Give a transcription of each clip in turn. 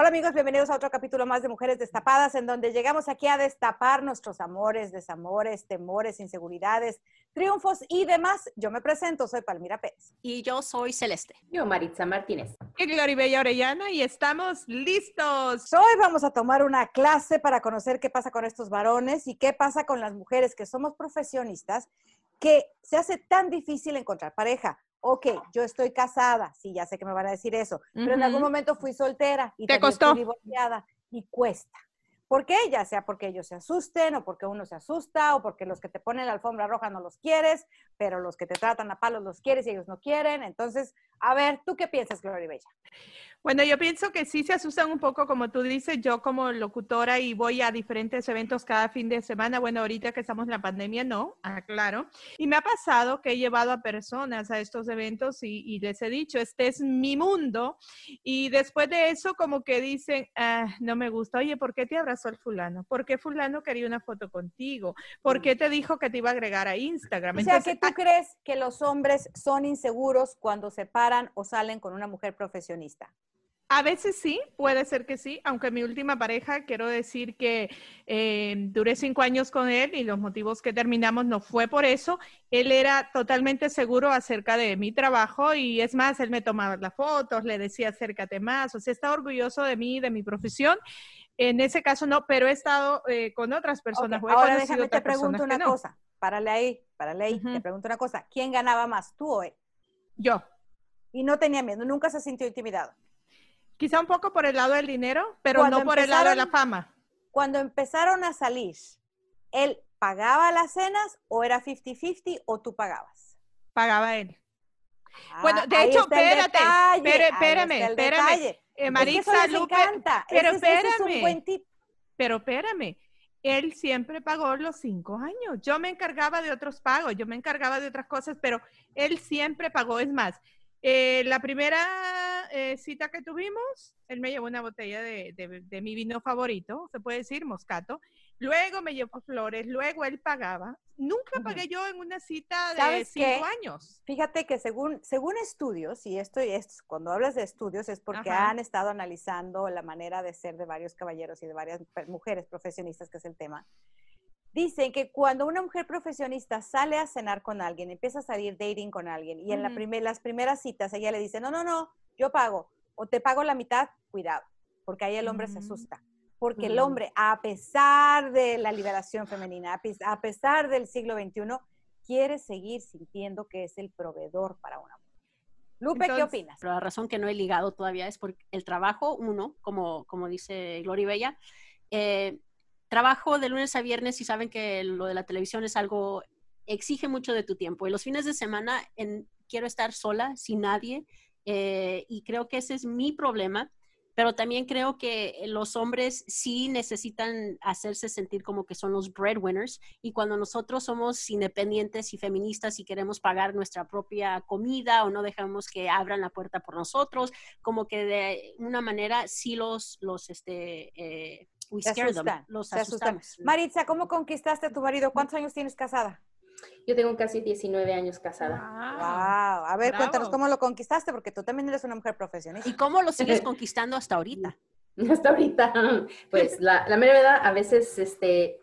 Hola amigos, bienvenidos a otro capítulo más de Mujeres Destapadas, en donde llegamos aquí a destapar nuestros amores, desamores, temores, inseguridades, triunfos y demás. Yo me presento, soy Palmira Pérez. Y yo soy Celeste. Yo, Maritza Martínez. Y Gloribella Orellana, y estamos listos. Hoy vamos a tomar una clase para conocer qué pasa con estos varones y qué pasa con las mujeres que somos profesionistas, que se hace tan difícil encontrar pareja ok, yo estoy casada, sí, ya sé que me van a decir eso, pero en algún momento fui soltera y ¿Te costó? Fui divorciada y cuesta. ¿Por qué? Ya sea porque ellos se asusten o porque uno se asusta o porque los que te ponen la alfombra roja no los quieres, pero los que te tratan a palos los quieres y ellos no quieren. Entonces, a ver, ¿tú qué piensas, Gloria Bella? Bueno, yo pienso que sí se asustan un poco, como tú dices, yo como locutora y voy a diferentes eventos cada fin de semana. Bueno, ahorita que estamos en la pandemia, no, claro. Y me ha pasado que he llevado a personas a estos eventos y, les he dicho, este es mi mundo. Y después de eso, como que dicen, ah, no me gusta, oye, ¿por qué te abrazó el fulano? ¿Por qué fulano quería una foto contigo? ¿Por qué te dijo que te iba a agregar a Instagram? O sea, que tú crees que los hombres son inseguros cuando se paran o salen con una mujer profesionista. A veces sí, puede ser que sí, aunque mi última pareja, quiero decir que eh, duré cinco años con él y los motivos que terminamos no fue por eso. Él era totalmente seguro acerca de mi trabajo y es más, él me tomaba las fotos, le decía acércate más, o sea, está orgulloso de mí, de mi profesión. En ese caso no, pero he estado eh, con otras personas. Ahora déjame te pregunto una cosa, párale ahí, párale ahí, te pregunto una cosa, ¿quién ganaba más, tú o él? Yo. Y no tenía miedo, nunca se sintió intimidado. Quizá un poco por el lado del dinero, pero no por el lado de la fama. Cuando empezaron a salir, ¿él pagaba las cenas o era 50-50 o tú pagabas? Pagaba él. Ah, bueno, de hecho, espérate, espérame, espérame. Eh, Marisa, Lupe, pero espérame. Pero espérame, él siempre pagó los cinco años. Yo me encargaba de otros pagos, yo me encargaba de otras cosas, pero él siempre pagó. Es más, eh, la primera eh, cita que tuvimos, él me llevó una botella de, de, mi vino favorito, se puede decir, moscato. Luego me llevó flores, luego él pagaba. Nunca pagué yo en una cita de cinco años. Fíjate que según, según estudios, y esto es, cuando hablas de estudios es porque han estado analizando la manera de ser de varios caballeros y de varias mujeres profesionistas, que es el tema. Dicen que cuando una mujer profesionista sale a cenar con alguien, empieza a salir dating con alguien y en la las primeras citas ella le dice, no, no, no, yo pago o te pago la mitad, cuidado, porque ahí el hombre se mm. asusta. Porque el hombre, a pesar de la liberación femenina, a pesar del siglo XXI, quiere seguir sintiendo que es el proveedor para una mujer. Lupe, ¿qué opinas? Pero la razón que no he ligado todavía es porque el trabajo, uno, como, como dice Gloria Bella, eh, trabajo de lunes a viernes y saben que lo de la televisión es algo, exige mucho de tu tiempo. Y los fines de semana en, quiero estar sola, sin nadie, eh, y creo que ese es mi problema. Pero también creo que los hombres sí necesitan hacerse sentir como que son los breadwinners. Y cuando nosotros somos independientes y feministas y queremos pagar nuestra propia comida o no dejamos que abran la puerta por nosotros, como que de una manera sí los, los este, eh, we scare them, los asustamos. Maritza, ¿cómo conquistaste a tu marido? ¿Cuántos años tienes casada? Yo tengo casi 19 años casada. Wow. A ver, cuéntanos cómo lo conquistaste, porque tú también eres una mujer profesionista. ¿Y cómo lo sigues conquistando hasta ahorita? Hasta ahorita, pues la, la mera verdad, a veces, este,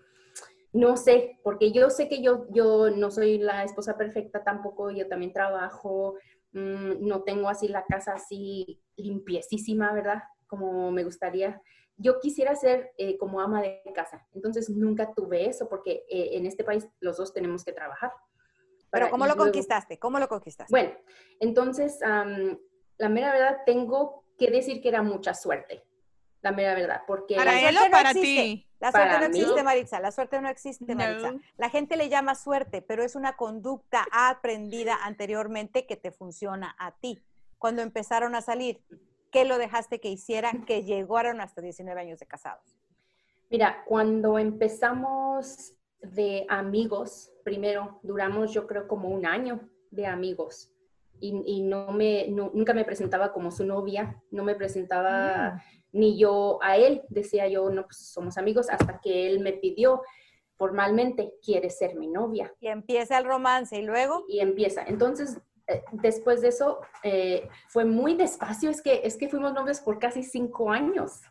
no sé, porque yo sé que yo, yo no soy la esposa perfecta tampoco, yo también trabajo, mm, no tengo así la casa así limpiecísima, ¿verdad? Como me gustaría. yo quisiera ser eh, como ama de casa. Entonces nunca tuve eso porque eh, en este país los dos tenemos que trabajar. Pero ¿cómo lo conquistaste? ¿Cómo lo conquistaste? Bueno, entonces la mera verdad tengo que decir que era mucha suerte. La mera verdad, porque... ¿Para él o para ti? La suerte no existe, Maritza. La suerte no existe, Maritza. La gente le llama suerte, pero es una conducta aprendida anteriormente que te funciona a ti. Cuando empezaron a salir, ¿qué lo dejaste que hicieran que llegaron hasta 19 años de casados? Mira, cuando empezamos de amigos, primero duramos yo creo como un año de amigos y, no me, nunca me presentaba como su novia, no me presentaba mm. ni yo a él, decía yo, no, pues somos amigos, hasta que él me pidió formalmente, quiere ser mi novia. Y empieza el romance y luego. Y empieza. Entonces, después de eso eh, fue muy despacio, es que, es que fuimos novios por casi cinco años.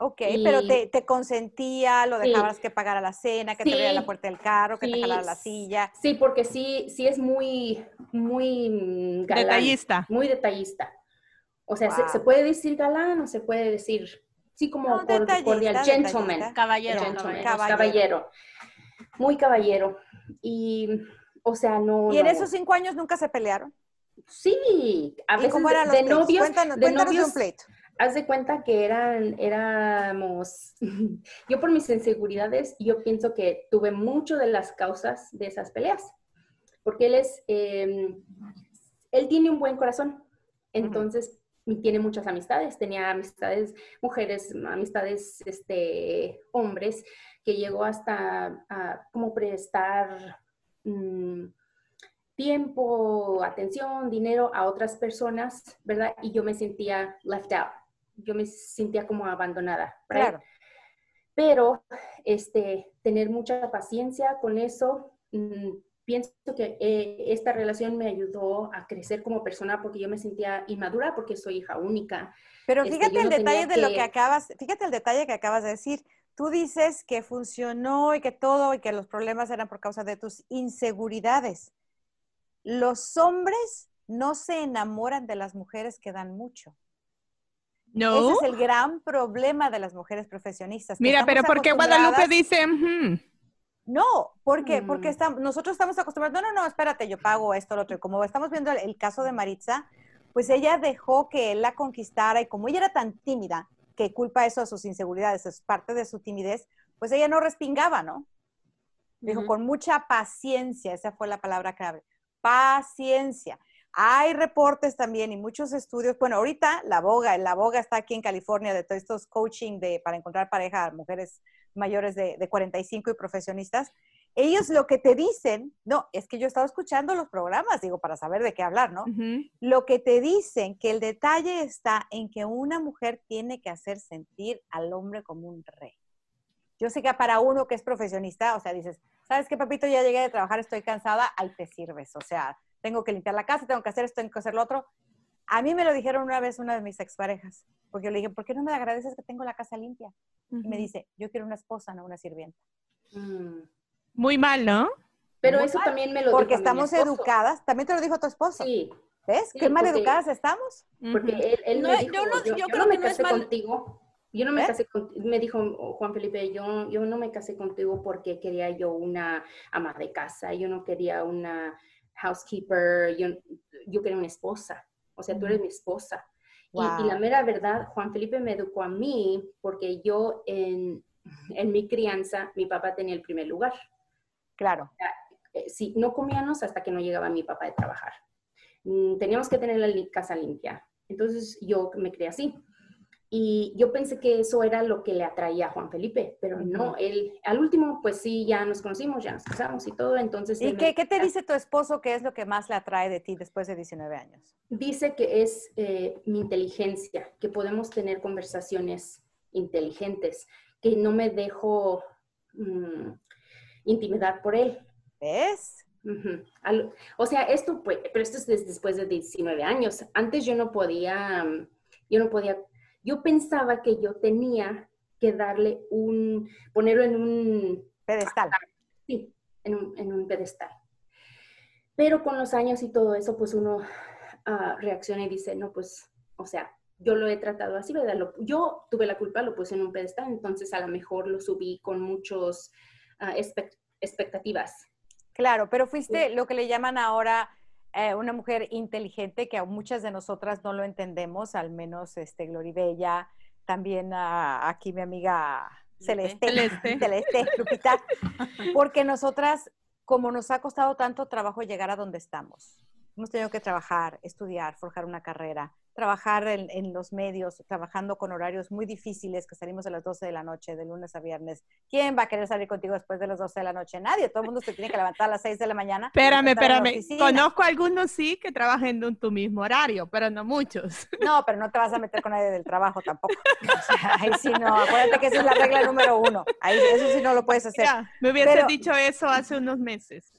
Ok, pero te, consentía, lo dejabas que pagara la cena, que te abriera la puerta del carro, que te jalara la silla. Sí, porque sí, sí es muy, muy detallista. Muy detallista. O sea, se, puede decir galán o se puede decir, sí, como no, cordial, gentleman. Caballero, caballero. caballero. Muy caballero. Y o sea, no. ¿Y en esos cinco años nunca se pelearon? Sí, a veces cómo eran de, novios. Cuéntanos, de novios, un pleito. Haz de cuenta que eran, éramos, yo por mis inseguridades, yo pienso que tuve mucho de las causas de esas peleas, porque él es, em, él tiene un buen corazón, entonces tiene muchas amistades, tenía amistades mujeres, amistades este, hombres, que llegó hasta a como prestar Mm, tiempo, atención, dinero a otras personas, ¿verdad? Y yo me sentía left out, yo me sentía como abandonada, Claro. Pero este, tener mucha paciencia con eso, mm, pienso que eh, esta relación me ayudó a crecer como persona porque yo me sentía inmadura porque soy hija única. Pero este, fíjate el detalle de lo que acabas, fíjate el detalle que acabas de decir tú dices que funcionó y que todo y que los problemas eran por causa de tus inseguridades. Los hombres no se enamoran de las mujeres que dan mucho. No. Ese es el gran problema de las mujeres profesionistas. Mira, pero ¿por qué Guadalupe dice? No, porque, porque mm. nosotros estamos acostumbrados, no, no, no, espérate, yo pago esto, lo otro. Como estamos viendo el, el caso de Maritza, pues ella dejó que él la conquistara y como ella era tan tímida, que culpa eso a sus inseguridades, es parte de su timidez, pues ella no respingaba, ¿no? Dijo, con mucha paciencia, esa fue la palabra clave, paciencia. Hay reportes también y muchos estudios. Bueno, ahorita la boga, la boga está aquí en California de todos estos coaching de, para encontrar pareja a mujeres mayores de, de 45 y profesionistas ellos lo que te dicen, no, es que yo he estado escuchando los programas, digo, para saber de qué hablar, ¿no? Lo que te dicen, que el detalle está en que una mujer tiene que hacer sentir al hombre como un rey. Yo sé que para uno que es profesionista, o sea, dices, ¿sabes qué, papito? Ya llegué de trabajar, estoy cansada, ahí te sirves. O sea, tengo que limpiar la casa, tengo que hacer esto, tengo que hacer lo otro. A mí me lo dijeron una vez una de mis exparejas, porque yo le dije, ¿por qué no me agradeces que tengo la casa limpia? Y me dice, yo quiero una esposa, no una sirvienta. Mm. Muy mal, ¿no? Pero eso también me lo Porque estamos educadas, también te lo dijo tu esposo. Sí. ¿Ves? Qué mal educadas estamos. Porque él, me dijo, yo, no, yo, creo no me casé contigo. Yo no me ¿Eh? casé contigo, me dijo Juan Felipe, yo, yo no me casé contigo porque quería yo una ama de casa, yo no quería una housekeeper, yo, yo quería una esposa, o sea, tú eres mi esposa. Y, y, la mera verdad, Juan Felipe me educó a mí porque yo en, en mi crianza, mi papá tenía el primer lugar. Claro. Eh, sí, no comíamos hasta que no llegaba mi papá de trabajar. Mm, teníamos que tener la casa limpia. Entonces yo me creé así. Y yo pensé que eso era lo que le atraía a Juan Felipe, pero no, él, al último, pues sí, ya nos conocimos, ya nos casamos y todo, entonces... ¿Y qué, te dice tu esposo que es lo que más le atrae de ti después de 19 años? Dice que es eh, mi inteligencia, que podemos tener conversaciones inteligentes, que no me dejo mm, intimidar por él. ¿Ves? o sea, esto, pues, pero esto es después de 19 años. Antes yo no podía, yo no podía, yo pensaba que yo tenía que darle un, ponerlo en un pedestal. Sí, en un, pedestal. Pero con los años y todo eso, pues uno ah, reacciona y dice, no, pues, o sea, yo lo he tratado así, ¿verdad? yo tuve la culpa, lo puse en un pedestal, entonces a lo mejor lo subí con muchos uh, expectativas. Claro, pero fuiste lo que le llaman ahora eh, una mujer inteligente, que a muchas de nosotras no lo entendemos, al menos este, Gloribella, también aquí mi amiga Celeste, Celeste, Celeste Lupita, porque nosotras, como nos ha costado tanto trabajo llegar a donde estamos, hemos tenido que trabajar, estudiar, forjar una carrera, trabajar en, los medios, trabajando con horarios muy difíciles, que salimos a las 12 de la noche, de lunes a viernes. ¿Quién va a querer salir contigo después de las 12 de la noche? Nadie. Todo el mundo se tiene que levantar a las 6 de la mañana. Espérame, espérame. Conozco algunos sí que trabajan en tu mismo horario, pero no muchos. No, pero no te vas a meter con nadie del trabajo tampoco. ahí sí no. Acuérdate que esa es la regla número uno. Ahí, eso sí no lo puedes hacer. me hubieses dicho eso hace unos meses.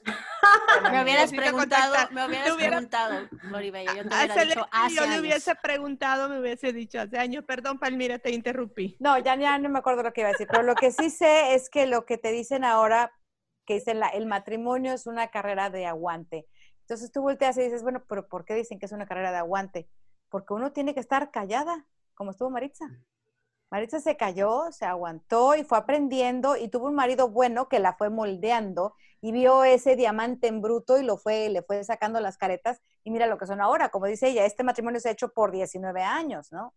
me hubieras preguntado, me hubieras preguntado, Moribella, yo te hubiera dicho hace yo le hubiese preguntado, me hubiese dicho hace años, perdón, Palmira, te interrumpí. No, ya, ya no me acuerdo lo que iba a decir, pero lo que sí sé es que lo que te dicen ahora, que dicen la, el matrimonio es una carrera de aguante. Entonces tú volteas y dices, bueno, pero ¿por qué dicen que es una carrera de aguante? Porque uno tiene que estar callada, como estuvo Maritza. Maritza se cayó, se aguantó y fue aprendiendo y tuvo un marido bueno que la fue moldeando y vio ese diamante en bruto y lo fue, le fue sacando las caretas y mira lo que son ahora. Como dice ella, este matrimonio se ha hecho por 19 años, ¿no?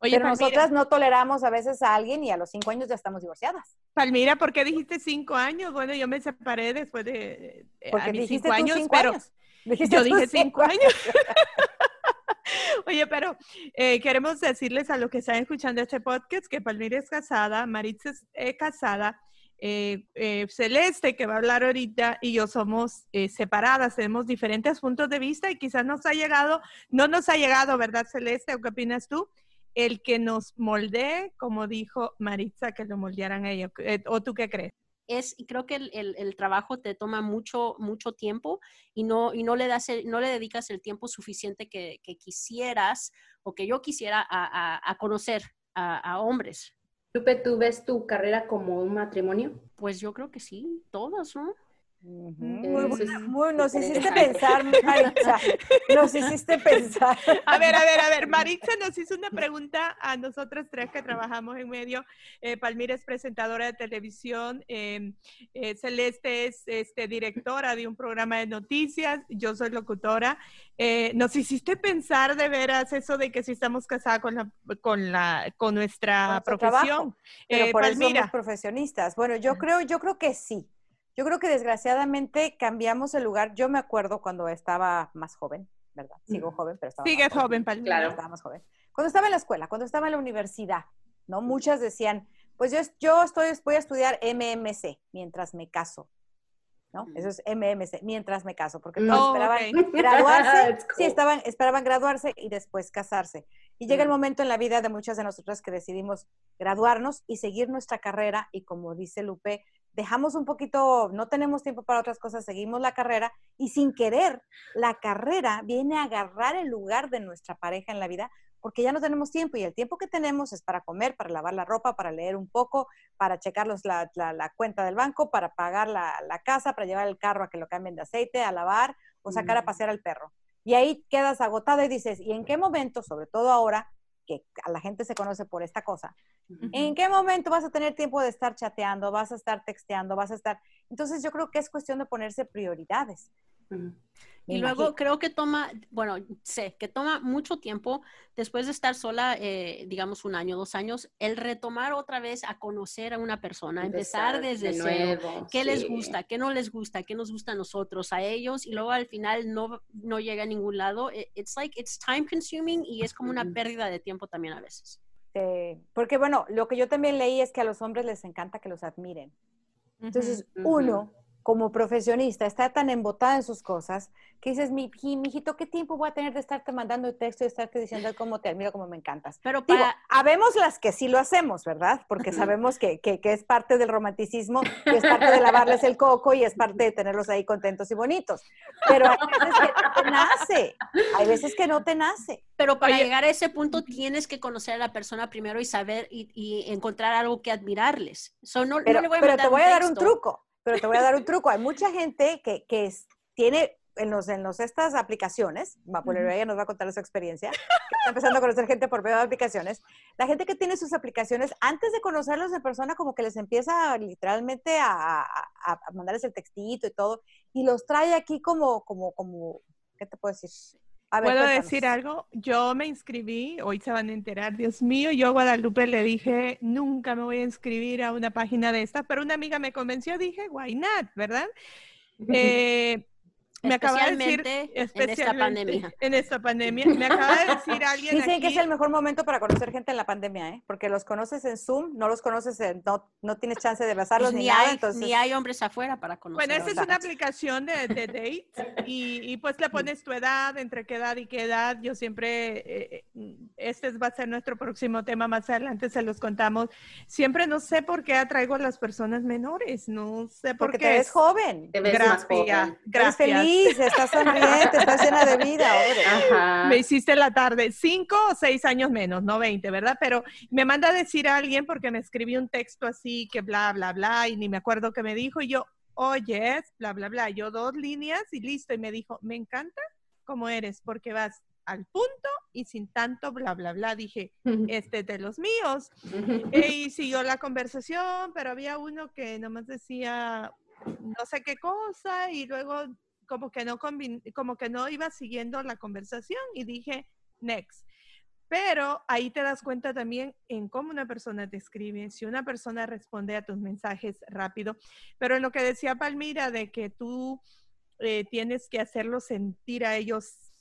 Oye, Pero nosotras no toleramos a veces a alguien y a los cinco años ya estamos divorciadas. Palmira, ¿por qué dijiste cinco años? Bueno, yo me separé después de Porque a mis cinco años, pero yo dije cinco años. Oye, pero eh, queremos decirles a los que están escuchando este podcast que Palmira es casada, Maritza es eh, casada, eh, Celeste, que va a hablar ahorita, y yo somos separadas, tenemos diferentes puntos de vista y quizás nos ha llegado, no nos ha llegado, ¿verdad, Celeste? ¿O qué opinas tú? El que nos moldee, como dijo Maritza, que lo moldearan a ella. ¿O tú qué crees? Es, creo que el, trabajo te toma mucho, mucho tiempo y no, y no, le, das no le dedicas el tiempo suficiente que, quisieras o que yo quisiera a, conocer a, hombres. Lupe, ¿tú ves tu carrera como un matrimonio? Pues yo creo que sí, todos, ¿no? Muy, nos hiciste pensar, Maritza. Nos hiciste pensar. A ver, a ver, a ver. Maritza nos hizo una pregunta a nosotros tres que trabajamos en medio. Eh, Palmira es presentadora de televisión. Em, eh, Celeste es este, directora de un programa de noticias. Yo soy locutora. Eh, nos hiciste pensar de veras eso de que si estamos casadas con la, con la, con nuestra profesión. Pero por Palmira. somos profesionistas. Bueno, yo creo, yo creo que sí. Yo creo que desgraciadamente cambiamos el lugar. Yo me acuerdo cuando estaba más joven, ¿verdad? Sigo joven, pero estaba Sigue joven, joven Claro. Estaba más joven. Cuando estaba en la escuela, cuando estaba en la universidad, ¿no? Muchas decían, pues yo, yo estoy, voy a estudiar MMC mientras me caso. ¿no? Eso es MMC, mientras me caso, porque todos esperaban graduarse, sí, estaban, esperaban graduarse y después casarse. Y llega el momento en la vida de muchas de nosotras que decidimos graduarnos y seguir nuestra carrera y como dice Lupe, dejamos un poquito, no tenemos tiempo para otras cosas, seguimos la carrera y sin querer, la carrera viene a agarrar el lugar de nuestra pareja en la vida porque ya no tenemos tiempo y el tiempo que tenemos es para comer, para lavar la ropa, para leer un poco, para checar la, la, cuenta del banco, para pagar la, casa, para llevar el carro a que lo cambien de aceite, a lavar o sacar a pasear al perro. Y ahí quedas agotada y dices, ¿y en qué momento, sobre todo ahora, que a la gente se conoce por esta cosa, ¿en qué momento vas a tener tiempo de estar chateando, vas a estar texteando, vas a estar... Entonces yo creo que es cuestión de ponerse prioridades. Y luego creo que toma, bueno, sé que toma mucho tiempo después de estar sola, eh, digamos un año, dos años, el retomar otra vez a conocer a una persona, empezar, desde cero, qué les gusta, qué no les gusta, qué nos gusta a nosotros, a ellos, y luego al final no, no llega a ningún lado. It's like, it's time consuming y es como una pérdida de tiempo también a veces. porque bueno, lo que yo también leí es que a los hombres les encanta que los admiren. Entonces, uno como profesionista está tan embotada en sus cosas que dices, mi, hijito, ¿qué tiempo voy a tener de estarte mandando texto y estarte diciendo cómo te admiro, cómo me encantas? Pero para... habemos las que sí lo hacemos, ¿verdad? Porque sabemos que, que, es parte del romanticismo, que es parte de lavarles el coco y es parte de tenerlos ahí contentos y bonitos. Pero hay veces que no te nace, hay veces que no te nace. Pero para llegar a ese punto tienes que conocer a la persona primero y saber y, encontrar algo que admirarles. pero, pero te voy a dar un truco pero te voy a dar un truco. Hay mucha gente que, que tiene en los, en los, estas aplicaciones, ella nos va a contar su experiencia, está empezando a conocer gente por medio de aplicaciones, la gente que tiene sus aplicaciones, antes de conocerlos en persona, como que les empieza literalmente a, a, mandarles el textito y todo, y los trae aquí como, como, como, ¿qué te puedo decir? ¿Puedo decir algo? Yo me inscribí, hoy se van a enterar, Dios mío, yo a Guadalupe le dije, nunca me voy a inscribir a una página de estas, pero una amiga me convenció, dije, why not, ¿verdad? Eh, me acaba de decir, en esta pandemia. En esta pandemia. Me acaba de decir alguien Dicen que es el mejor momento para conocer gente en la pandemia, ¿eh? Porque los conoces en Zoom, no los conoces en, no, no tienes chance de besarlos pues ni, hay, entonces... Ni hay hombres afuera para conocer. Bueno, esta es una aplicación de, de date y, y, pues le pones tu edad, entre qué edad y qué edad. Yo siempre, eh, eh, este va a ser nuestro próximo tema, más adelante se los contamos. Siempre no sé por qué atraigo a las personas menores, no sé por Porque qué. te ves joven. Te ves gracias, joven. Gracias. feliz, estás estás llena de vida, Me hiciste la tarde, cinco o seis años menos, no veinte, ¿verdad? Pero me manda a decir a alguien porque me escribí un texto así que bla, bla, bla, y ni me acuerdo qué me dijo, y yo, oye, bla, bla, bla, yo dos líneas y listo, y me dijo, me encanta cómo eres, porque vas al punto y sin tanto bla, bla, bla. Dije, este es de los míos. y siguió la conversación, pero había uno que nomás decía no sé qué cosa y luego como que no como que no iba siguiendo la conversación y dije next. Pero ahí te das cuenta también en cómo una persona te escribe, si una persona responde a tus mensajes rápido. Pero en lo que decía Palmira de que tú eh, tienes que hacerlos sentir a ellos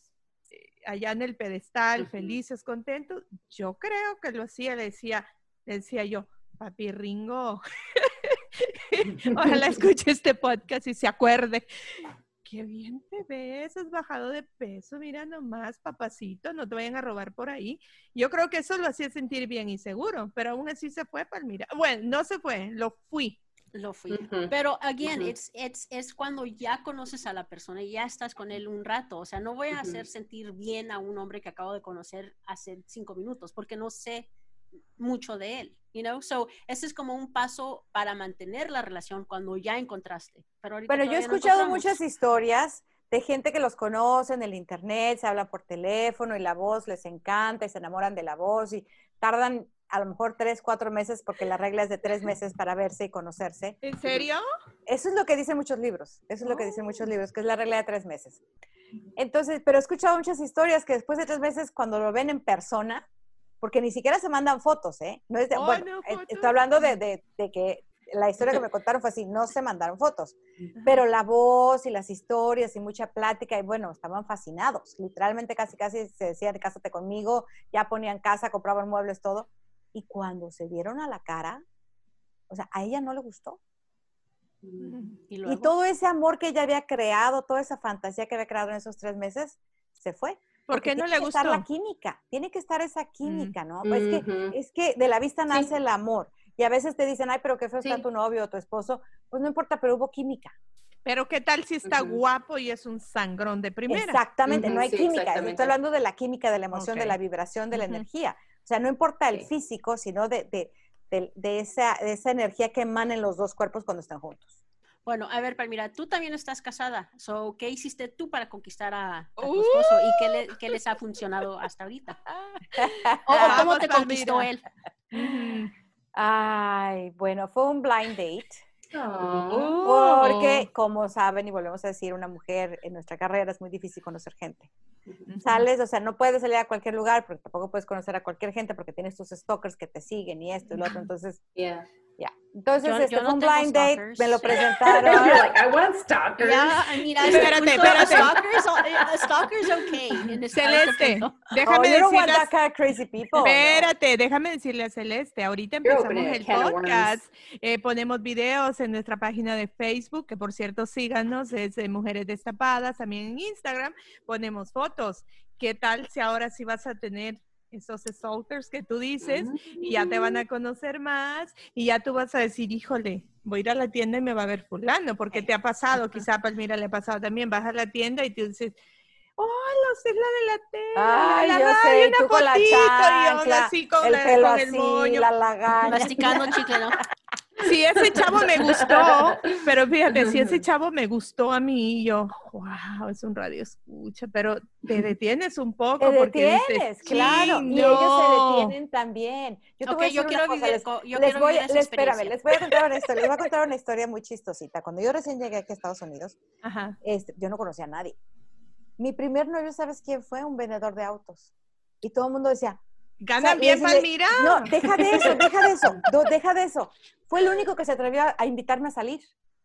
eh, allá en el pedestal, felices, contentos, yo creo que lo hacía, le decía, le decía yo, papi Ringo, ojalá escuche este podcast y se acuerde qué bien te ves, has bajado de peso, mira nomás, papacito, no te vayan a robar por ahí. Yo creo que eso lo hacía sentir bien y seguro, pero aún así se fue, Palmira. Bueno, no se fue, lo fui. Lo fui. Pero, again, es cuando ya conoces a la persona y ya estás con él un rato. O sea, no voy a hacer sentir bien a un hombre que acabo de conocer hace cinco minutos, porque no sé mucho de él, you know? So, ese es como un paso para mantener la relación cuando ya encontraste. Pero, yo he escuchado muchas historias de gente que los conoce en el internet, se hablan por teléfono y la voz les encanta y se enamoran de la voz y tardan a lo mejor tres, cuatro meses porque la regla es de tres meses para verse y conocerse. ¿En serio? Eso es lo que dicen muchos libros, eso es lo que dicen muchos libros, que es la regla de tres meses. Entonces, pero he escuchado muchas historias que después de tres meses, cuando lo ven en persona, porque ni siquiera se mandan fotos, ¿eh? No es de, bueno, eh, estoy hablando de, de, de, que la historia que me contaron fue así, no se mandaron fotos, pero la voz y las historias y mucha plática, y bueno, estaban fascinados, literalmente casi casi se decían, cásate conmigo, ya ponían casa, compraban muebles, todo, y cuando se vieron a la cara, o sea, a ella no le gustó. Mm, ¿Y, y, todo ese amor que ella había creado, toda esa fantasía que había creado en esos tres meses, se fue. ¿Por qué no le gustó? Tiene que estar la química, tiene que estar esa mm. química, ¿no? Pues es, que, es que de la vista nace el amor. Y a veces te dicen, ay, pero qué feo está tu novio o tu esposo. Pues no importa, pero hubo química. Pero qué tal si está guapo y es un sangrón de primera. Exactamente, no hay química. Estoy hablando de la química, de la emoción, de la vibración, de la energía. O sea, no importa el físico, sino de, de, de, esa, de esa energía que emanen los dos cuerpos cuando están juntos. Bueno, a ver, Palmira, tú también estás casada. So, ¿Qué hiciste tú para conquistar a, tu esposo y qué, les ha funcionado hasta ahorita? ¿O, cómo te conquistó él? Ay, bueno, fue un blind date. Oh. Porque, como saben, y volvemos a decir, una mujer en nuestra carrera es muy difícil conocer gente. Sales, o sea, no puedes salir a cualquier lugar porque tampoco puedes conocer a cualquier gente porque tienes tus stalkers que te siguen y esto y lo otro. Entonces, ya. Entonces, yo, este fue un blind date, me lo presentaron. You're like, I want stalkers. Yeah, mean, espérate, espérate. Stalkers, uh, stalkers okay. Celeste, déjame oh, decirle. crazy people. Espérate, déjame decirle a Celeste, ahorita empezamos el podcast, eh, ponemos videos en nuestra página de Facebook, que por cierto síganos, es de Mujeres Destapadas, también en Instagram, ponemos fotos. ¿Qué tal si ahora sí vas a tener esos stalkers que tú dices y ya te van a mm. conocer más y ya tú vas a decir, híjole, voy a ir a la tienda y me va a ver fulano, porque te ha pasado, quizá pues mira, le ha pasado también, vas a la tienda y tú dices, hola, usted es la de la tele, Ay, la yo sé, una tú con la chancla, y así con, el, pelo con el moño. La lagaña. Masticando chicle, ¿no? Si ese chavo me gustó, pero fíjate, si ese chavo me gustó a mí, yo, wow, es un radio escucha, pero te detienes un poco. Te detienes, claro, y ellos se detienen también. Yo, te voy a yo quiero cosa, les, yo les voy, les, espérame, les voy a contar una historia, les voy a contar una historia muy chistosita. Cuando yo recién llegué aquí a Estados Unidos, Este, yo no conocía a nadie. Mi primer novio, ¿sabes quién fue? Un vendedor de autos. Y todo el mundo decía, Gana bien, Palmira. No, deja de eso, deja de eso, deja de eso. Fue el único que se atrevió a, invitarme a salir.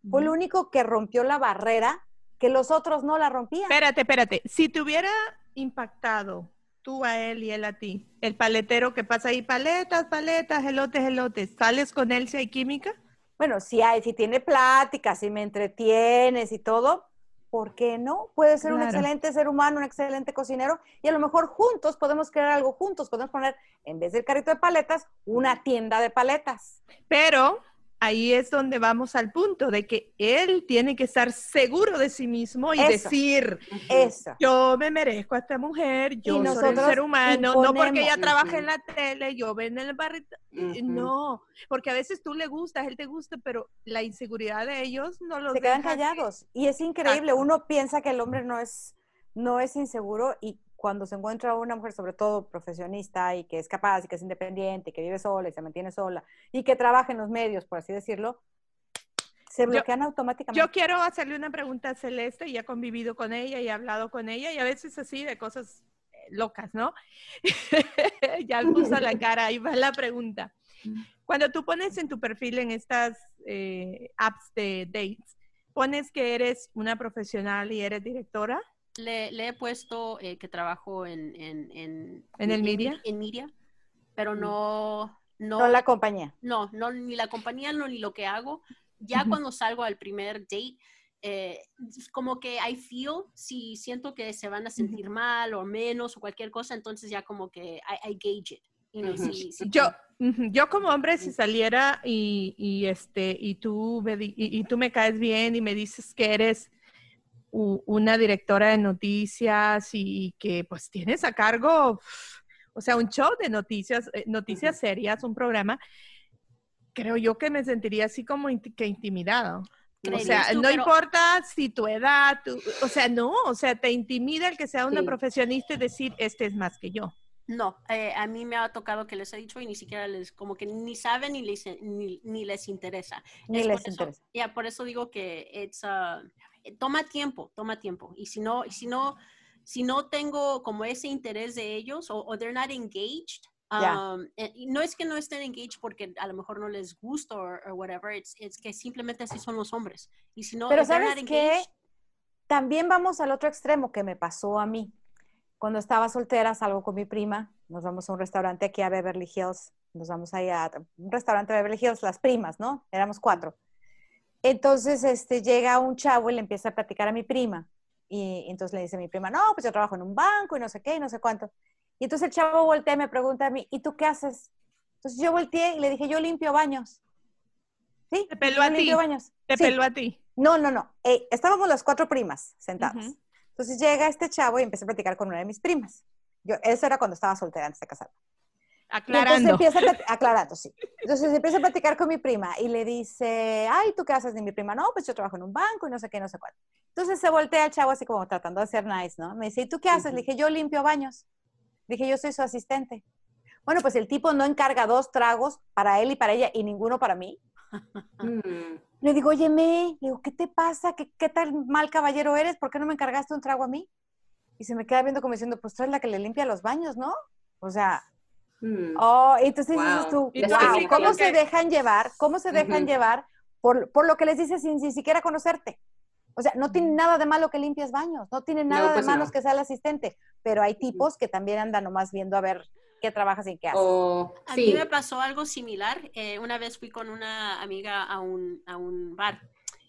Fue el único que rompió la barrera que los otros no la rompían. Espérate, espérate. Si te hubiera impactado tú a él y él a ti, el paletero que pasa ahí, paletas, paletas, elotes, elotes, ¿sales con él si hay química? Bueno, si hay, si tiene pláticas, si me entretienes y todo, ¿por qué no? Puede ser un excelente ser humano, un excelente cocinero y a lo mejor juntos podemos crear algo juntos, podemos poner en vez del carrito de paletas, una tienda de paletas. Pero ahí es donde vamos al punto de que él tiene que estar seguro de sí mismo y decir, Eso. yo me merezco a esta mujer, yo soy un ser humano, no porque ella trabaja en la tele, yo ven en el barrito, no, porque a veces tú le gustas, él te gusta, pero la inseguridad de ellos no lo Se quedan callados. Y es increíble, uno piensa que el hombre no es no es inseguro y cuando se encuentra una mujer, sobre todo profesionista y que es capaz y que es independiente, y que vive sola y se mantiene sola y que trabaja en los medios, por así decirlo, se bloquean automáticamente. Yo quiero hacerle una pregunta a Celeste y he convivido con ella y he hablado con ella y a veces así de cosas eh, locas, ¿no? ya puso la cara, ahí va la pregunta. Cuando tú pones en tu perfil en estas eh, apps de dates, pones que eres una profesional y eres directora. Le, he puesto eh, que trabajo en, en, en, el media. En media, pero mm. no, no. No la compañía. No, no, ni la compañía, no, ni lo que hago. Ya cuando salgo al primer date, eh, como que I feel, si siento que se van a sentir mal o menos o cualquier cosa, entonces ya como que I, gauge it. yo, yo como hombre, si saliera y, y este, y tú, y, tú me caes bien y me dices que eres una directora de noticias y que pues tienes a cargo, o sea, un show de noticias, eh, noticias serias, un programa, creo yo que me sentiría así como que intimidado. O sea, no importa si tu edad, o sea, no, o sea, te intimida el que sea una profesionista y decir, este es más que yo. No, eh, a mí me ha tocado que les he dicho y ni siquiera les, como que ni saben ni les, ni, les interesa. Ni les interesa. Ya, por eso digo que it's, uh, toma tiempo, toma tiempo. Y si no, si no, si no tengo como ese interés de ellos o, they're not engaged, um, eh, no es que no estén engaged porque a lo mejor no les gusta o whatever, es que simplemente así son los hombres. Y si no, Pero ¿sabes qué? También vamos al otro extremo que me pasó a mí. Cuando estaba soltera, salgo con mi prima, nos vamos a un restaurante aquí a Beverly Hills, nos vamos ahí a un restaurante de Beverly Hills, las primas, ¿no? Éramos cuatro. Entonces, este, llega un chavo y le empieza a platicar a mi prima. Y, entonces le dice a mi prima, no, pues yo trabajo en un banco y no sé qué y no sé cuánto. Y entonces el chavo voltea y me pregunta a mí, ¿y tú qué haces? Entonces yo volteé y le dije, yo limpio baños. ¿Sí? Te peló a ti. Baños. Te peló a ti. No, no, no. Eh, estábamos las cuatro primas sentadas. Entonces llega este chavo y empieza a platicar con una de mis primas. Yo, eso era cuando estaba soltera antes de casarme. Aclarando. Entonces empieza a, aclarando, sí. Entonces empieza a platicar con mi prima y le dice, ay, ¿tú qué haces? Y mi prima, no, pues yo trabajo en un banco y no sé qué, no sé cuál. Entonces se voltea el chavo así como tratando de ser nice, ¿no? Me dice, ¿y tú qué haces? Le dije, yo limpio baños. Le dije, yo soy su asistente. Bueno, pues el tipo no encarga dos tragos para él y para ella y ninguno para mí. Mm. Le digo, oye, me, le digo, ¿qué te pasa? ¿Qué, ¿Qué tal mal caballero eres? ¿Por qué no me encargaste un trago a mí? Y se me queda viendo como diciendo, pues tú eres la que le limpia los baños, ¿no? O sea, Mm. Oh, entonces dices tú, wow, ¿cómo se dejan llevar? ¿Cómo se dejan llevar por, por, lo que les dices sin, ni siquiera conocerte? O sea, no tiene nada de malo que limpies baños, no tiene nada de pues malo que sea el asistente, pero hay tipos que también andan nomás viendo a ver qué trabajas y qué haces. Oh, a mí me pasó algo similar. Eh, una vez fui con una amiga a un, a un bar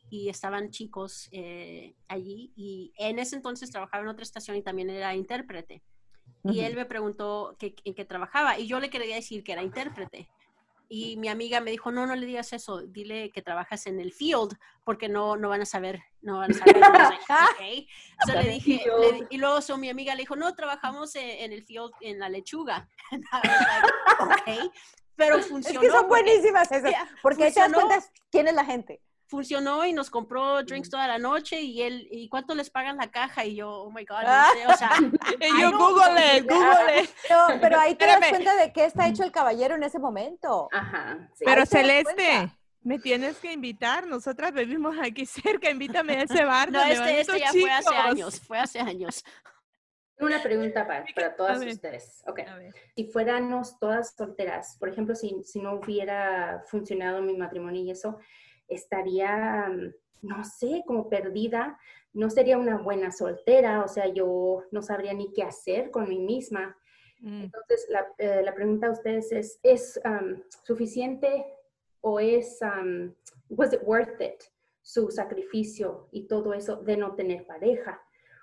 y estaban chicos eh, allí y en ese entonces trabajaba en otra estación y también era intérprete. Y él me preguntó en qué trabajaba y yo le quería decir que era intérprete. Y mi amiga me dijo, no, no le digas eso, dile que trabajas en el field, porque no, no van a saber, no van a saber. okay. le dije, y luego mi amiga le dijo, no, trabajamos en, el field, en la lechuga. okay. pero funcionó. Es que son buenísimas esas, porque ahí te das cuenta quién es la gente funcionó y nos compró drinks toda la noche y él, ¿y cuánto les pagan la caja? Y yo, oh my God, no sé, o sea. y yo, Google, Google. pero ahí te das cuenta de qué está hecho el caballero en ese momento. Ajá. Pero Celeste, me tienes que invitar, nosotras vivimos aquí cerca, invítame a ese bar. no, este, este ya fue hace años, fue hace años. Una pregunta para, para todas ustedes. Okay. Si fuéramos todas solteras, por ejemplo, si, si no hubiera funcionado mi matrimonio y eso, estaría, mm, no sé, como perdida, no sería una buena soltera, o sea, yo no sabría ni qué hacer con mí misma. Mm. Entonces, la, eh, la, pregunta a ustedes es, ¿es suficiente o es, was it worth it, su sacrificio y todo eso de no tener pareja?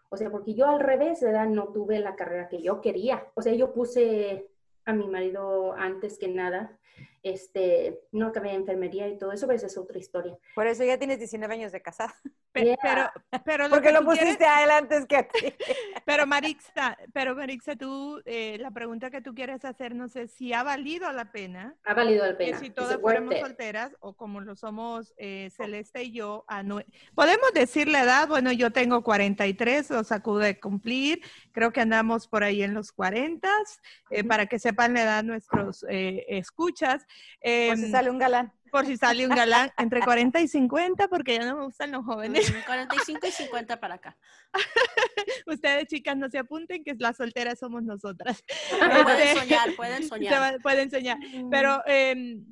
O sea, porque yo al revés, ¿verdad? No tuve la carrera que yo quería. O sea, yo puse a mi marido antes que nada este, no acabé en enfermería y todo eso, pues es otra historia. Por eso ya tienes 19 años de casada. Pero, pero, Porque lo pusiste adelante es que a ti. Pero Marixa, pero Marixa, tú, eh, la pregunta que tú quieres hacernos es si ha valido la pena. Ha valido la pena. Que si todas fuéramos solteras o como lo somos eh, Celeste y yo, a podemos decir la edad, bueno, yo tengo 43, los acude de cumplir, creo que andamos por ahí en los 40, eh, para que sepan la edad nuestros escuchas. Por si em, sale un galán. Por si sale un galán entre 40 y 50, porque ya no me gustan los jóvenes. 45 y 50 para acá. Ustedes, chicas, no se apunten que las solteras somos nosotras. pueden este, soñar, pueden soñar. Pueden soñar. Pero em,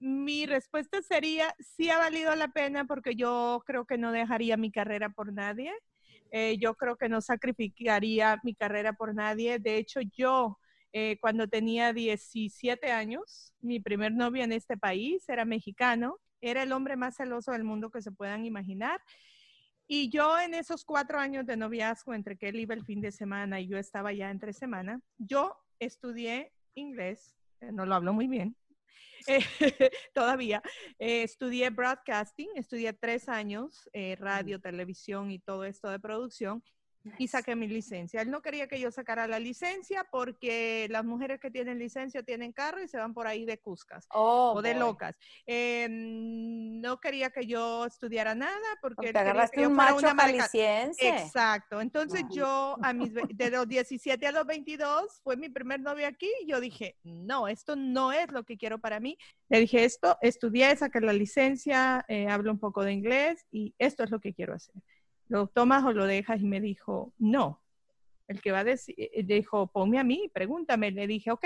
mi respuesta sería, sí ha valido la pena porque yo creo que no dejaría mi carrera por nadie. Eh, yo creo que no sacrificaría mi carrera por nadie. De hecho, yo eh, cuando tenía 17 años. Mi primer novio en este país era mexicano. Era el hombre más celoso del mundo que se puedan imaginar. Y yo en esos cuatro años de noviazgo, entre que él iba el fin de semana y yo estaba ya entre semana, yo estudié inglés, eh, no lo hablo muy bien, todavía. Eh, estudié broadcasting, estudié tres años, radio, televisión y todo esto de producción y saqué mi licencia. Él no quería que yo sacara la licencia porque las mujeres que tienen licencia tienen carro y se van por ahí de cuscas oh, o de locas. Em, no quería que yo estudiara nada porque, te agarraste un macho una Exacto. Entonces yo a mis de los 17 a los 22 fue mi primer novio aquí y yo dije, no, esto no es lo que quiero para mí. Le dije esto, estudié, saqué la licencia, eh, hablo un poco de inglés y esto es lo que quiero hacer lo tomas o lo dejas y me dijo, no. El que va a decir, eh, dijo, ponme a mí, pregúntame. Le dije, ok.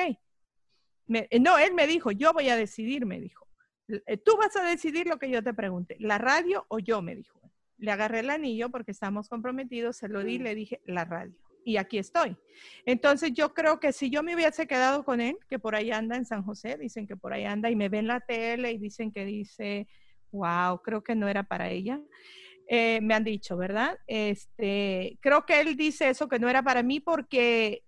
Eh, no, él me dijo, yo voy a decidir, me dijo. Eh, tú vas a decidir lo que yo te pregunte, la radio o yo, me dijo. Le agarré el anillo porque estamos comprometidos, se lo di, le dije, la radio. Y aquí estoy. Entonces yo creo que si yo me hubiese quedado con él, que por ahí anda en San José, dicen que por ahí anda y me ven la tele y dicen que dice, wow, creo que no era para ella. Eh, me han dicho, ¿verdad? Este, creo que él dice eso que no era para mí porque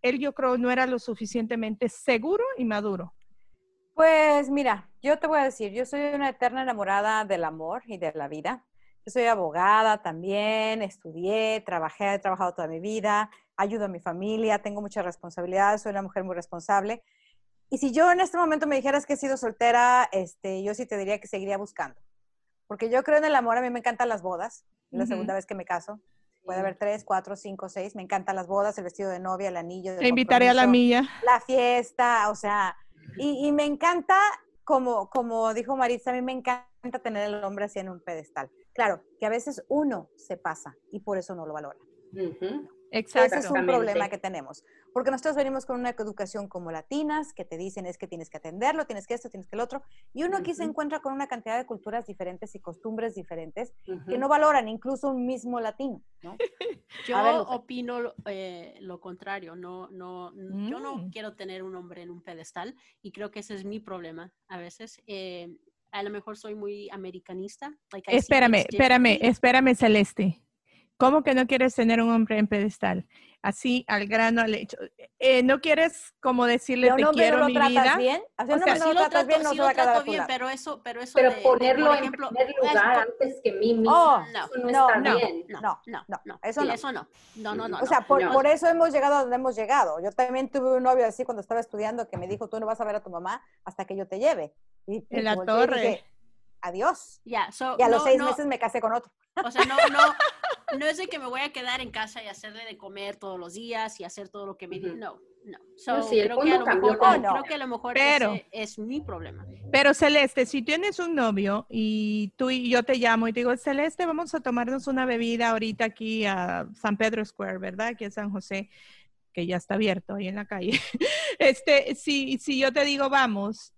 él yo creo no era lo suficientemente seguro y maduro. Pues mira, yo te voy a decir, yo soy una eterna enamorada del amor y de la vida. Yo soy abogada también, estudié, trabajé, he trabajado toda mi vida, ayudo a mi familia, tengo muchas responsabilidades, soy una mujer muy responsable. Y si yo en este momento me dijeras que he sido soltera, este, yo sí te diría que seguiría buscando porque yo creo en el amor, a mí me encantan las bodas, es la segunda vez que me caso. Puede haber tres, cuatro, cinco, seis. Me encantan las bodas, el vestido de novia, el anillo. Te invitaré a la mía. La fiesta, o sea, y, me encanta, como, como dijo Marisa, a mí me encanta tener el hombre así en un pedestal. Claro, que a veces uno se pasa y por eso no lo valora. Exacto. Ese es un problema que tenemos. Porque nosotros venimos con una educación como latinas, que te dicen es que tienes que atenderlo, tienes que esto, tienes que el otro. Y uno aquí se encuentra con una cantidad de culturas diferentes y costumbres diferentes que no valoran incluso un mismo latino. ¿no? Yo opino eh, lo contrario. No, no, Yo no mm. quiero tener un hombre en un pedestal y creo que ese es mi problema a veces. Eh, a lo mejor soy muy americanista. espérame, espérame, espérame, Celeste ¿Cómo que no quieres tener un hombre en pedestal? Así, al grano, al hecho. Eh, ¿No quieres como decirle te quiero no mi vida? Bien? o sea, no lo tratas bien, no va a quedar bien, pero eso, pero eso Pero ponerlo en primer lugar antes que mí mismo, oh, no, eso no, no, está no, bien. No, no, no, no, eso no. Eso no, no, no, no. O sea, por, por, eso hemos llegado a donde hemos llegado. Yo también tuve un novio así cuando estaba estudiando que me dijo, tú no vas a ver a tu mamá hasta que yo te lleve. Y, en la torre. Adiós. y a los seis meses me casé con otro. O sea, no, no, no es de que me voy a quedar en casa y hacerle de comer todos los días y hacer todo lo que me dice. No, no. So, creo, que mejor, creo, que a lo mejor, pero, es mi problema. Pero Celeste, si tienes un novio y tú y yo te llamo y te digo, Celeste, vamos a tomarnos una bebida ahorita aquí a San Pedro Square, ¿verdad? Aquí en San José, que ya está abierto ahí en la calle. Este, si, si yo te digo, vamos,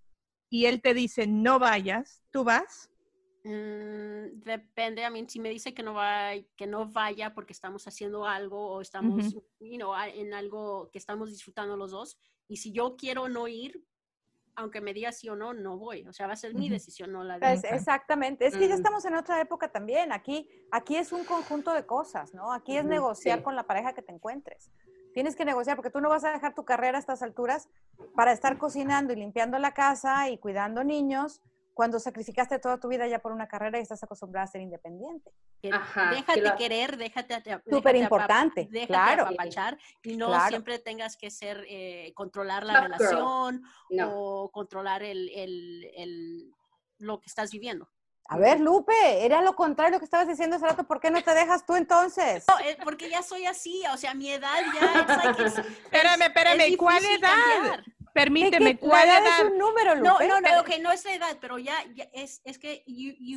y él te dice, no vayas, ¿tú vas? Mm, depende, a mí si me dice que no, va, que no vaya porque estamos haciendo algo o estamos en algo que estamos disfrutando los dos, y si yo quiero no ir, aunque me diga sí o no, no voy. O sea, va a ser mi decisión, no la de pues, Exactamente. Es que ya estamos en otra época también. Aquí, aquí es un conjunto de cosas, ¿no? Aquí es negociar con la pareja que te encuentres. Tienes que negociar porque tú no vas a dejar tu carrera a estas alturas para estar cocinando y limpiando la casa y cuidando niños cuando sacrificaste toda tu vida ya por una carrera y estás acostumbrada a ser independiente. déjate querer, déjate súper importante, déjate claro, apapachar y no siempre tengas que ser eh, controlar la relación o controlar el, el, el, lo que estás viviendo. A ver, Lupe, era lo contrario que estabas diciendo hace rato. ¿Por qué no te dejas tú entonces? No, eh, porque ya soy así, o sea, mi edad ya. espérame, espérame, ¿cuál edad? Permíteme, ¿cuál edad? Es un número, Lupe? No, no, no, ok, no es la edad, pero ya, ya es, es que...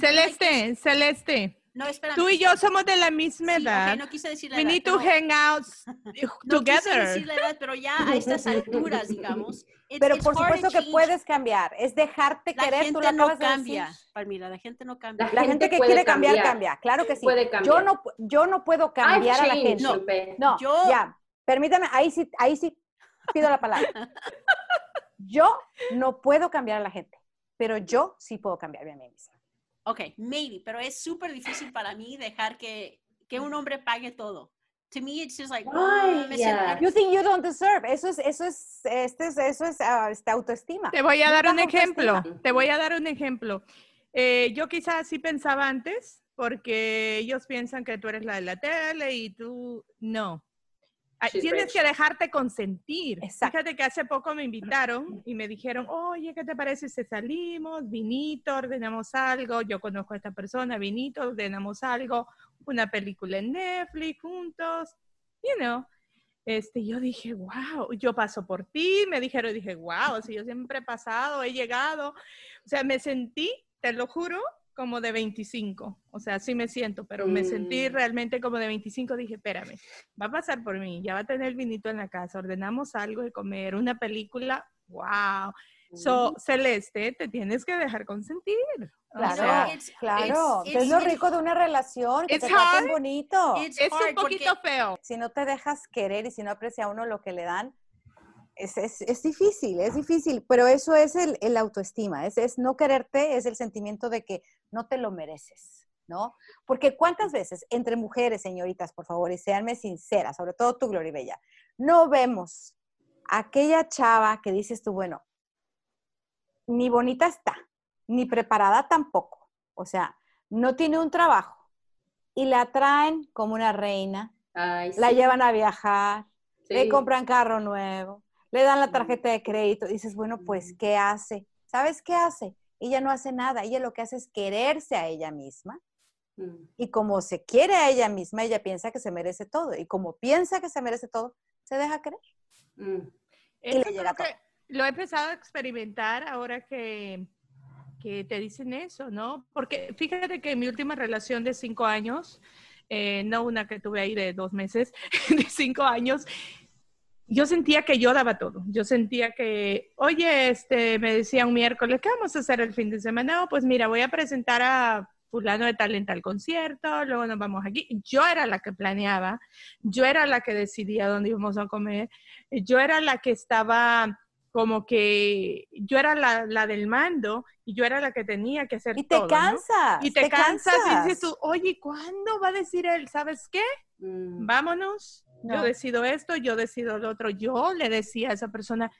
Celeste, Celeste. No, espérame. Tú y yo somos de la misma edad. no quise decir la We edad. Need to hang out no quise decir la edad, pero ya a estas alturas, digamos. pero por supuesto que puedes cambiar. Es dejarte la querer. Gente tú no cambia, Palmira, la gente no cambia. La, gente, que quiere cambiar, cambia. Claro que sí. Yo no, yo no puedo cambiar a la gente. No, no yo... ya. Permítame, ahí sí, ahí sí pido la palabra. Yo no puedo cambiar a la gente, pero yo sí puedo cambiarme a mí misma. Ok, maybe, pero es súper difícil para mí dejar que, que un hombre pague todo. To me, it's just like, oh, you think you don't deserve. Eso es, eso es, este es, eso es uh, esta autoestima. Te voy a dar un ejemplo. Te voy a dar un ejemplo. Eh, yo quizás sí pensaba antes, porque ellos piensan que tú eres la de la tele y tú no. Tienes que dejarte consentir. Fíjate que hace poco me invitaron y me dijeron, oye, ¿qué te parece si salimos? Vinito, ordenamos algo. Yo conozco a esta persona, vinito, ordenamos algo. Una película en Netflix juntos. You know. Este, yo dije, wow, yo paso por ti. Me dijeron, dije, wow, si yo siempre he pasado, he llegado. O sea, me sentí, te lo juro, como de 25, o sea, sí me siento, pero me sentí mm. realmente como de 25, dije, espérame, va a pasar por mí, ya va a tener vinito en la casa, ordenamos algo de comer, una película, wow. So, Celeste, te tienes que dejar consentir. Claro, claro. es lo rico de una relación, que te traten bonito. Es un poquito feo. Si no te dejas querer y si no aprecia a uno lo que le dan, es, es, es, difícil, es difícil, pero eso es el, el autoestima, es, es, no quererte, es el sentimiento de que no te lo mereces, ¿no? Porque cuántas veces entre mujeres, señoritas, por favor, y seanme sinceras, sobre todo tú, Gloria Bella, no vemos aquella chava que dices tú, bueno, ni bonita está, ni preparada tampoco, o sea, no tiene un trabajo y la traen como una reina, la llevan a viajar, le compran carro nuevo, le dan la tarjeta de crédito, dices, bueno, pues, ¿qué hace? ¿Sabes qué hace? Ella no hace nada, ella lo que hace es quererse a ella misma. Mm. Y como se quiere a ella misma, ella piensa que se merece todo. Y como piensa que se merece todo, se deja querer. Mm. Y le llega todo. Lo he empezado a experimentar ahora que, que, te dicen eso, ¿no? Porque fíjate que en mi última relación de cinco años, eh, no una que tuve ahí de dos meses, de cinco años, yo sentía que yo daba todo. Yo sentía que, oye, este, me decía un miércoles, ¿qué vamos a hacer el fin de semana? No, pues mira, voy a presentar a fulano de talento al concierto, luego nos vamos aquí. Yo era la que planeaba, yo era la que decidía dónde íbamos a comer, yo era la que estaba como que yo era la, del mando y yo era la que tenía que hacer y te cansas y te, cansas, y dices tú oye ¿cuándo va a decir él sabes qué mm. vámonos yo decido esto yo decido lo otro yo le decía a esa persona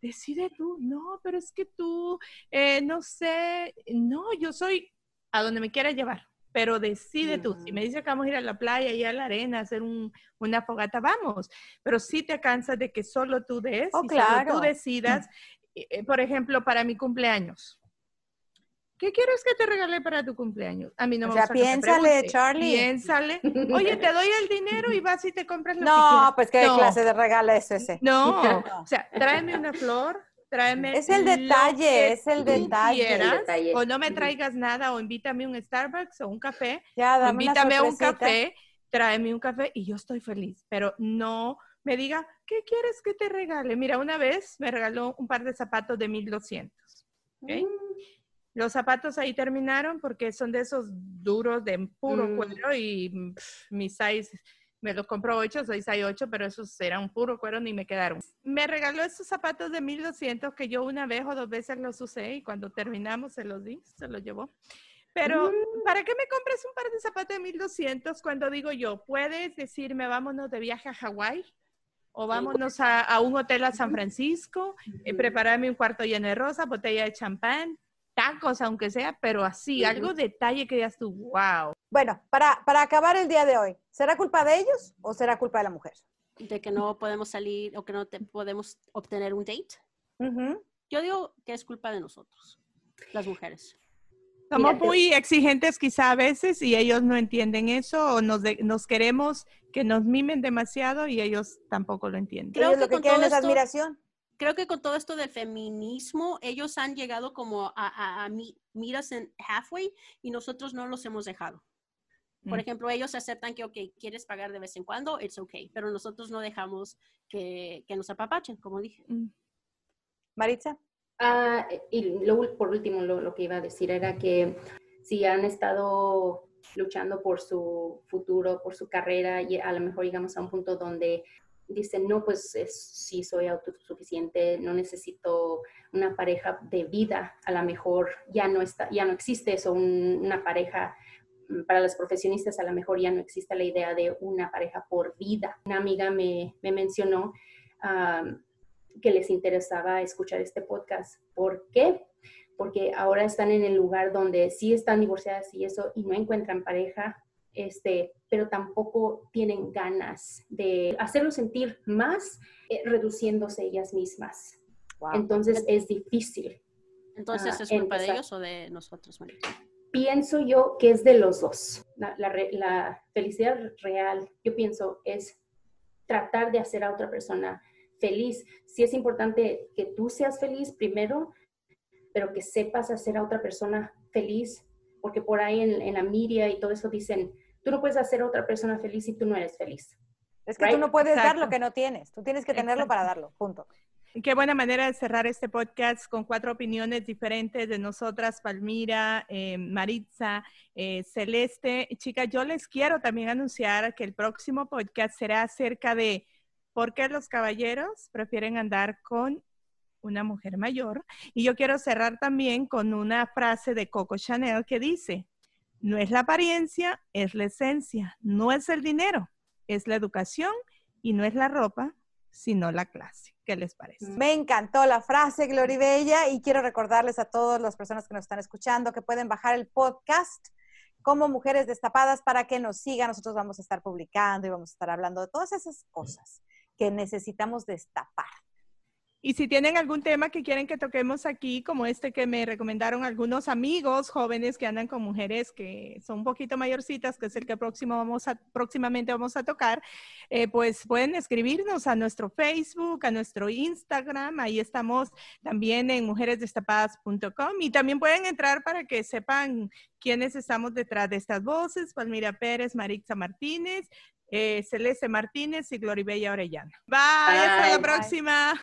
decide tú no pero es que tú eh, no sé no yo soy a donde me quieras llevar pero decide tú. Si me dice que vamos a ir a la playa y a la arena a hacer una fogata, vamos. Pero si te cansas de que solo tú des oh, y solo tú decidas. Eh, por ejemplo, para mi cumpleaños. ¿Qué quieres que te regale para tu cumpleaños? A mí no me gusta piénsale, Charlie. Piénsale. Oye, te doy el dinero y vas y te compras lo no, que quieras. pues qué clase de regalo es ese. No, o sea, tráeme una flor, tráeme. Es el detalle, es el detalle. O no me traigas nada, o invítame un Starbucks o un café. Ya, invítame a un café, tráeme un café y yo estoy feliz. Pero no me diga, ¿qué quieres que te regale? Mira, una vez me regaló un par de zapatos de 1200. ¿okay? Mm. Los zapatos ahí terminaron porque son de esos duros de puro mm. cuero y mi size me los compró 8, soy 6 8, pero esos eran puro cuero ni me quedaron. Me regaló esos zapatos de 1200 que yo una vez o dos veces los usé y cuando terminamos se los di, se los llevó. Pero, mm. ¿para qué me compres un par de zapatos de 1200 cuando digo yo, puedes decirme vámonos de viaje a Hawái? O vámonos a, un hotel a San Francisco, y prepararme un cuarto lleno de rosa, botella de champán, tacos, aunque sea, pero así, algo detalle que digas tú, wow. Bueno, para, para acabar el día de hoy, ¿será culpa de ellos o será culpa de la mujer? De que no podemos salir o que no te, podemos obtener un date. Yo digo que es culpa de nosotros, las mujeres. Somos muy exigentes quizá a veces y ellos no entienden eso o nos, nos queremos que nos mimen demasiado y ellos tampoco lo entienden. Creo que, lo que quieren es admiración creo que con todo esto del feminismo, ellos han llegado como a, a, miras en halfway y nosotros no los hemos dejado. Por mm. ejemplo, ellos aceptan que, ok, quieres pagar de vez en cuando, it's ok, pero nosotros no dejamos que, que nos apapachen, como dije. Mm. Maritza. Ah, y por último, lo, lo, que iba a decir era que si han estado luchando por su futuro, por su carrera, y a lo mejor llegamos a un punto donde dicen, no, pues sí soy autosuficiente, no necesito una pareja de vida, a lo mejor ya no, está, ya no existe eso, una pareja mm, para los profesionistas a lo mejor ya no existe la idea de una pareja por vida. Una amiga me, mencionó que les interesaba escuchar este podcast. ¿Por qué? Porque ahora están en el lugar donde sí están divorciadas y eso y no encuentran pareja este, pero tampoco tienen ganas de hacerlo sentir más eh, reduciéndose ellas mismas. Entonces es difícil. Entonces, ah, ¿es culpa de ellos o de nosotros, Pienso yo que es de los dos. La, la, felicidad real, yo pienso, es tratar de hacer a otra persona feliz. Sí es importante que tú seas feliz primero, pero que sepas hacer a otra persona feliz, porque por ahí en, en la media y todo eso dicen, Tú no puedes hacer a otra persona feliz si tú no eres feliz. Es que tú no puedes dar lo que no tienes. Tú tienes que tenerlo para darlo. Punto. Qué buena manera de cerrar este podcast con cuatro opiniones diferentes de nosotras, Palmira, eh, Maritza, eh, Celeste. Chicas, yo les quiero también anunciar que el próximo podcast será acerca de por qué los caballeros prefieren andar con una mujer mayor. Y yo quiero cerrar también con una frase de Coco Chanel que dice, no es la apariencia, es la esencia. No es el dinero, es la educación y no es la ropa, sino la clase. ¿Qué les parece? Me encantó la frase, Bella, y quiero recordarles a todas las personas que nos están escuchando que pueden bajar el podcast como Mujeres Destapadas para que nos sigan. Nosotros vamos a estar publicando y vamos a estar hablando de todas esas cosas que necesitamos destapar. Y si tienen algún tema que quieren que toquemos aquí, como este que me recomendaron algunos amigos jóvenes que andan con mujeres que son un poquito mayorcitas, que es el que próximo vamos a, próximamente vamos a tocar, eh, pues pueden escribirnos a nuestro Facebook, a nuestro Instagram. Ahí estamos también en mujeresdestapadas.com y también pueden entrar para que sepan quiénes estamos detrás de estas voces. Palmira Pérez, Marixa Martínez, eh, Celeste Martínez y Gloribella Orellana. Bye, hasta la próxima.